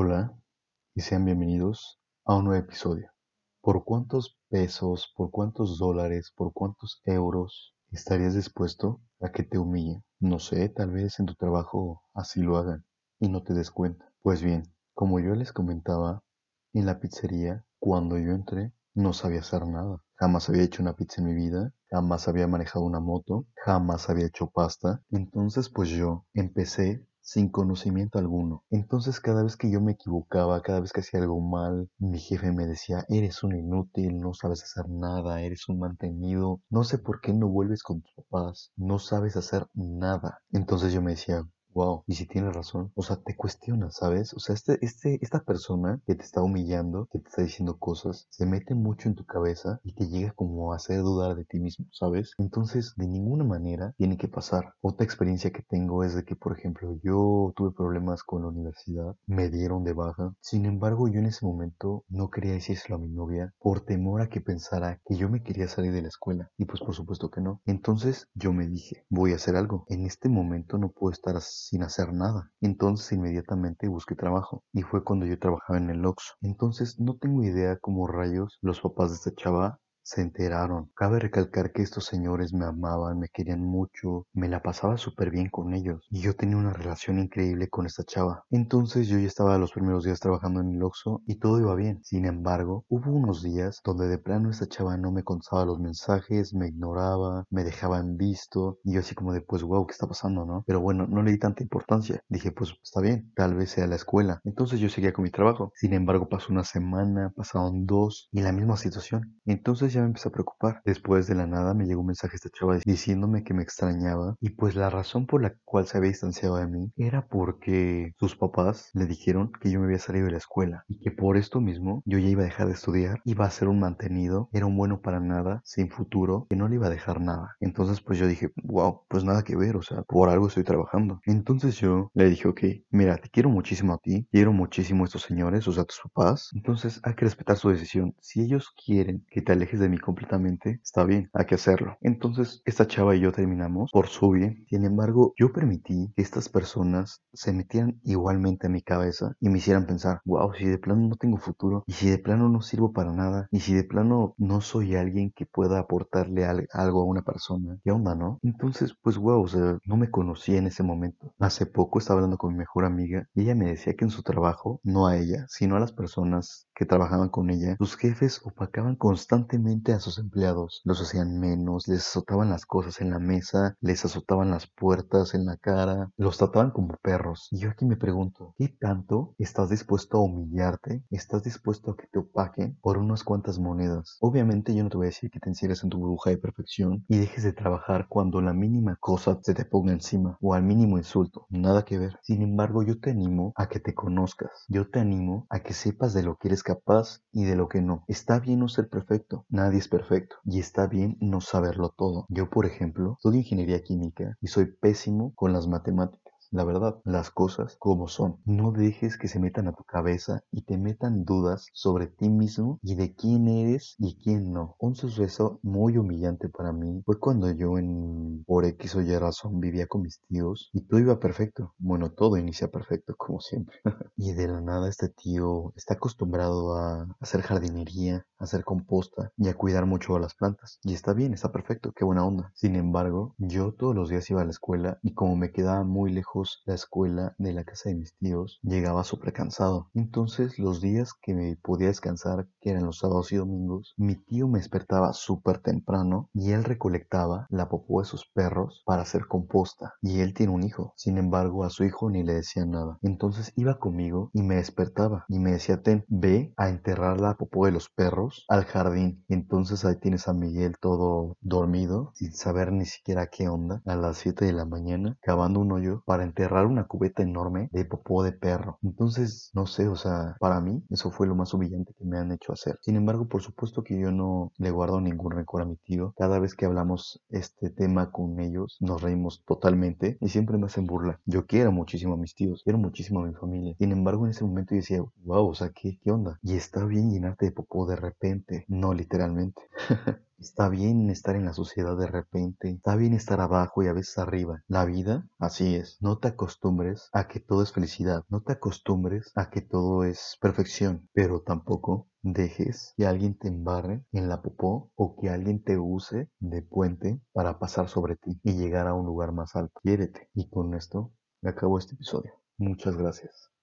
Hola y sean bienvenidos a un nuevo episodio. ¿Por cuántos pesos, por cuántos dólares, por cuántos euros estarías dispuesto a que te humillen? No sé, tal vez en tu trabajo así lo hagan y no te des cuenta. Pues bien, como yo les comentaba, en la pizzería, cuando yo entré, no sabía hacer nada. Jamás había hecho una pizza en mi vida, jamás había manejado una moto, jamás había hecho pasta. Entonces pues yo empecé sin conocimiento alguno. Entonces cada vez que yo me equivocaba, cada vez que hacía algo mal, mi jefe me decía, eres un inútil, no sabes hacer nada, eres un mantenido, no sé por qué no vuelves con tus papás, no sabes hacer nada. Entonces yo me decía, wow, y si tienes razón, o sea, te cuestionas, ¿sabes? O sea, este, este, esta persona que te está humillando, que te está diciendo cosas, se mete mucho en tu cabeza y te llega como a hacer dudar de ti mismo, ¿sabes? Entonces, de ninguna manera tiene que pasar. Otra experiencia que tengo es de que, por ejemplo, yo tuve problemas con la universidad, me dieron de baja, sin embargo, yo en ese momento no quería decírselo a mi novia por temor a que pensara que yo me quería salir de la escuela, y pues por supuesto que no. Entonces, yo me dije, voy a hacer algo. En este momento no puedo estar así sin hacer nada. Entonces inmediatamente busqué trabajo y fue cuando yo trabajaba en el Oxxo. Entonces no tengo idea cómo rayos los papás de esta chava se enteraron. Cabe recalcar que estos señores me amaban, me querían mucho, me la pasaba súper bien con ellos y yo tenía una relación increíble con esta chava. Entonces yo ya estaba los primeros días trabajando en el Oxxo y todo iba bien. Sin embargo, hubo unos días donde de plano esta chava no me contaba los mensajes, me ignoraba, me dejaba en visto y yo así como de pues wow, ¿qué está pasando, no? Pero bueno, no le di tanta importancia. Dije pues está bien, tal vez sea la escuela. Entonces yo seguía con mi trabajo. Sin embargo, pasó una semana, pasaron dos y la misma situación. Entonces ya me empecé a preocupar. Después de la nada me llegó un mensaje de esta chava diciéndome que me extrañaba y pues la razón por la cual se había distanciado de mí era porque sus papás le dijeron que yo me había salido de la escuela y que por esto mismo yo ya iba a dejar de estudiar, iba a ser un mantenido, era un bueno para nada, sin futuro, que no le iba a dejar nada. Entonces pues yo dije, wow, pues nada que ver, o sea, por algo estoy trabajando. Entonces yo le dije, ok, mira, te quiero muchísimo a ti, quiero muchísimo a estos señores, o sea, a tus papás, entonces hay que respetar su decisión. Si ellos quieren que te alejes de mí completamente, está bien, hay que hacerlo. Entonces, esta chava y yo terminamos por su bien. Sin embargo, yo permití que estas personas se metieran igualmente a mi cabeza y me hicieran pensar, wow, si de plano no tengo futuro, y si de plano no sirvo para nada, y si de plano no soy alguien que pueda aportarle algo a una persona, ¿qué onda, no? Entonces, pues wow, no me conocía en ese momento. Hace poco estaba hablando con mi mejor amiga y ella me decía que en su trabajo, no a ella, sino a las personas que trabajaban con ella, sus jefes opacaban constantemente a sus empleados, los hacían menos, les azotaban las cosas en la mesa, les azotaban las puertas en la cara, los trataban como perros. Y yo aquí me pregunto, ¿qué tanto estás dispuesto a humillarte? ¿Estás dispuesto a que te opaquen por unas cuantas monedas? Obviamente yo no te voy a decir que te encierres en tu burbuja de perfección y dejes de trabajar cuando la mínima cosa se te ponga encima o al mínimo insulto. Nada que ver. Sin embargo, yo te animo a que te conozcas. Yo te animo a que sepas de lo que eres capaz y de lo que no. Está bien no ser perfecto. Nadie es perfecto y está bien no saberlo todo. Yo, por ejemplo, estudio ingeniería química y soy pésimo con las matemáticas la verdad, las cosas como son. No dejes que se metan a tu cabeza y te metan dudas sobre ti mismo y de quién eres y quién no. Un suceso muy humillante para mí fue cuando yo en por X o Y razón vivía con mis tíos y todo iba perfecto. Bueno, todo inicia perfecto como siempre. y de la nada este tío está acostumbrado a hacer jardinería, a hacer composta y a cuidar mucho a las plantas. Y está bien, está perfecto, qué buena onda. Sin embargo, yo todos los días iba a la escuela y como me quedaba muy lejos la escuela de la casa de mis tíos, llegaba súper cansado. Entonces los días que me podía descansar, que eran los sábados y domingos, mi tío me despertaba súper temprano y él recolectaba la popó de sus perros para hacer composta. Y él tiene un hijo. Sin embargo, a su hijo ni le decía nada. Entonces iba conmigo y me despertaba y me decía, ten, ve a enterrar la popó de los perros al jardín. Entonces ahí tienes a Miguel todo dormido, sin saber ni siquiera qué onda, a las 7 de la mañana, cavando un hoyo para enterrar una cubeta enorme de popó de perro. Entonces, no sé, o sea, para mí eso fue lo más humillante que me han hecho hacer. Sin embargo, por supuesto que yo no le guardo ningún rencor a mi tío. Cada vez que hablamos este tema con ellos, nos reímos totalmente y siempre me hacen burla. Yo quiero muchísimo a mis tíos, quiero muchísimo a mi familia. Sin embargo, en ese momento yo decía, wow, o sea, ¿qué, qué onda? Y está bien llenarte de popó de repente, no literalmente. Está bien estar en la sociedad de repente, está bien estar abajo y a veces arriba. La vida, así es. No te acostumbres a que todo es felicidad, no te acostumbres a que todo es perfección, pero tampoco dejes que alguien te embarre en la popó o que alguien te use de puente para pasar sobre ti y llegar a un lugar más alto. Quiérete. Y con esto me acabo este episodio. Muchas gracias.